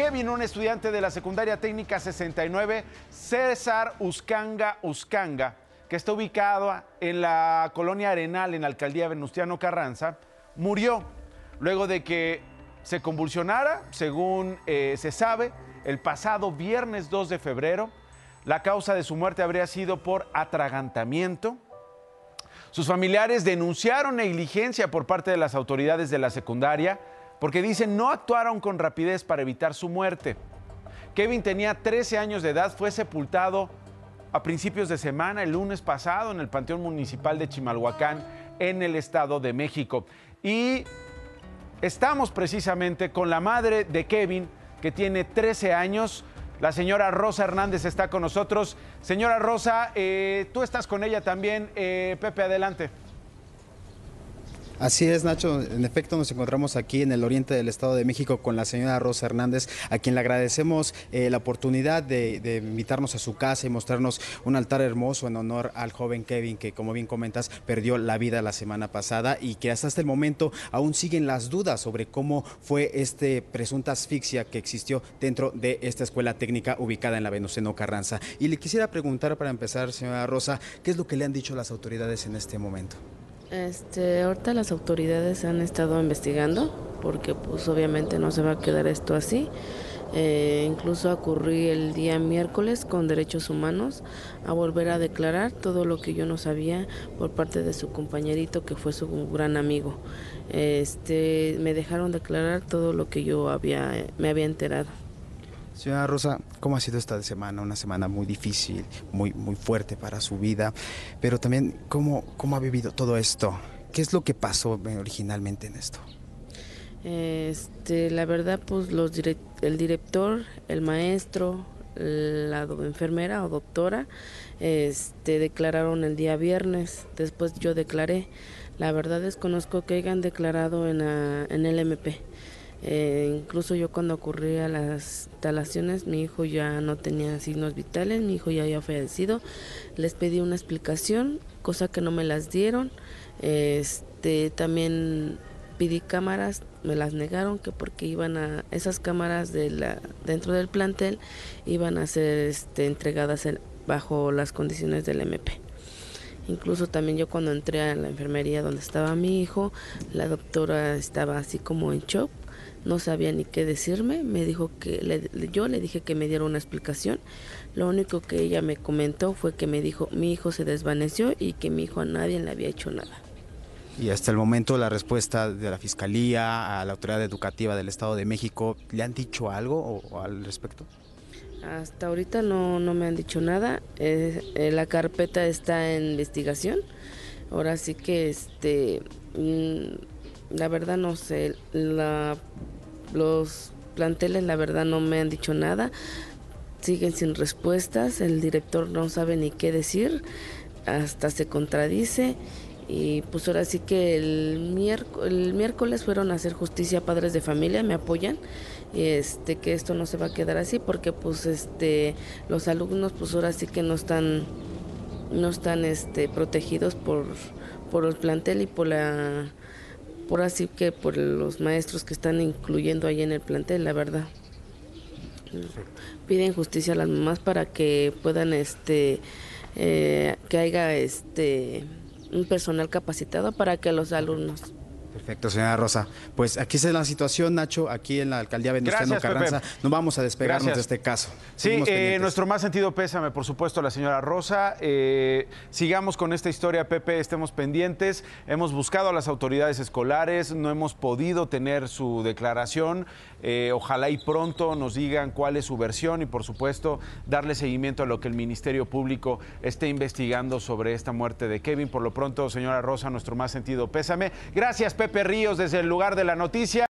Kevin, un estudiante de la secundaria técnica 69, César Uscanga Uscanga, que está ubicado en la colonia Arenal, en la alcaldía Venustiano Carranza, murió luego de que se convulsionara, según eh, se sabe, el pasado viernes 2 de febrero. La causa de su muerte habría sido por atragantamiento. Sus familiares denunciaron negligencia por parte de las autoridades de la secundaria porque dicen no actuaron con rapidez para evitar su muerte. Kevin tenía 13 años de edad, fue sepultado a principios de semana, el lunes pasado, en el Panteón Municipal de Chimalhuacán, en el Estado de México. Y estamos precisamente con la madre de Kevin, que tiene 13 años. La señora Rosa Hernández está con nosotros. Señora Rosa, eh, tú estás con ella también. Eh, Pepe, adelante. Así es, Nacho. En efecto, nos encontramos aquí en el oriente del Estado de México con la señora Rosa Hernández, a quien le agradecemos eh, la oportunidad de, invitarnos a su casa y mostrarnos un altar hermoso en honor al joven Kevin, que como bien comentas, perdió la vida la semana pasada y que hasta este momento aún siguen las dudas sobre cómo fue este presunta asfixia que existió dentro de esta escuela técnica ubicada en la Venustiano Carranza. Y le quisiera preguntar para empezar, señora Rosa, ¿qué es lo que le han dicho las autoridades en este momento? Este, ahorita las autoridades han estado investigando porque pues obviamente no se va a quedar esto así. Eh, incluso ocurrí el día miércoles con derechos humanos a volver a declarar todo lo que yo no sabía por parte de su compañerito que fue su gran amigo. Este, me dejaron declarar todo lo que yo había, me había enterado. Señora Rosa, ¿cómo ha sido esta semana? Una semana muy difícil, muy, muy fuerte para su vida, pero también ¿cómo, cómo ha vivido todo esto? ¿Qué es lo que pasó originalmente en esto? Este, la verdad, pues los el director, el maestro, la enfermera o doctora, este, declararon el día viernes. Después yo declaré. La verdad desconozco que hayan declarado en, en el MP. Eh, incluso yo cuando ocurría las instalaciones, mi hijo ya no tenía signos vitales, mi hijo ya había fallecido. Les pedí una explicación, cosa que no me las dieron. Este, también pedí cámaras, me las negaron que porque iban a esas cámaras de la dentro del plantel iban a ser este, entregadas bajo las condiciones del MP. Incluso también yo cuando entré a la enfermería donde estaba mi hijo, la doctora estaba así como en shock no sabía ni qué decirme, me dijo que yo le dije que me diera una explicación. Lo único que ella me comentó fue que me dijo mi hijo se desvaneció y que mi hijo a nadie le había hecho nada. Y hasta el momento la respuesta de la Fiscalía, a la Autoridad Educativa del Estado de México, ¿le han dicho algo o, al respecto? Hasta ahorita no, no me han dicho nada. Eh, eh, la carpeta está en investigación. Ahora sí que este mm, la verdad no sé, la los planteles la verdad no me han dicho nada, siguen sin respuestas, el director no sabe ni qué decir, hasta se contradice. Y pues ahora sí que el miércoles, el miércoles fueron a hacer justicia padres de familia, me apoyan este que esto no se va a quedar así porque pues este los alumnos pues ahora sí que no están no están este protegidos por por el plantel y por la por así que por los maestros que están incluyendo ahí en el plantel, la verdad. Piden justicia a las mamás para que puedan, este, eh, que haya, este, un personal capacitado para que los alumnos Perfecto, señora Rosa. Pues aquí es la situación, Nacho, aquí en la alcaldía Venustiano Carranza. No vamos a despegarnos de este caso. Sí, eh, nuestro más sentido pésame, por supuesto, a la señora Rosa. Eh, sigamos con esta historia, Pepe, estemos pendientes. Hemos buscado a las autoridades escolares, no hemos podido tener su declaración. Eh, ojalá y pronto nos digan cuál es su versión y, por supuesto, darle seguimiento a lo que el Ministerio Público esté investigando sobre esta muerte de Kevin. Por lo pronto, señora Rosa, nuestro más sentido pésame. Gracias, Pepe Ríos, desde el lugar de la noticia.